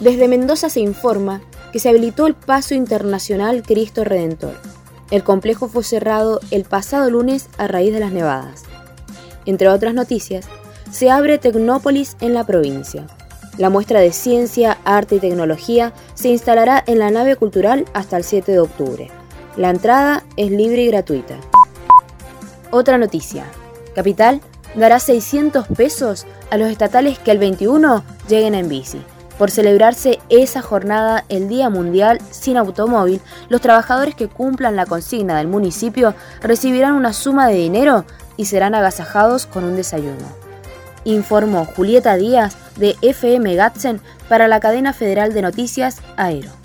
Desde Mendoza se informa que se habilitó el Paso Internacional Cristo Redentor. El complejo fue cerrado el pasado lunes a raíz de las nevadas. Entre otras noticias, se abre Tecnópolis en la provincia. La muestra de ciencia, arte y tecnología se instalará en la nave cultural hasta el 7 de octubre. La entrada es libre y gratuita. Otra noticia. Capital dará 600 pesos a los estatales que el 21 lleguen en bici. Por celebrarse esa jornada, el Día Mundial sin Automóvil, los trabajadores que cumplan la consigna del municipio recibirán una suma de dinero y serán agasajados con un desayuno. Informó Julieta Díaz de FM Gatzen para la cadena federal de noticias Aero.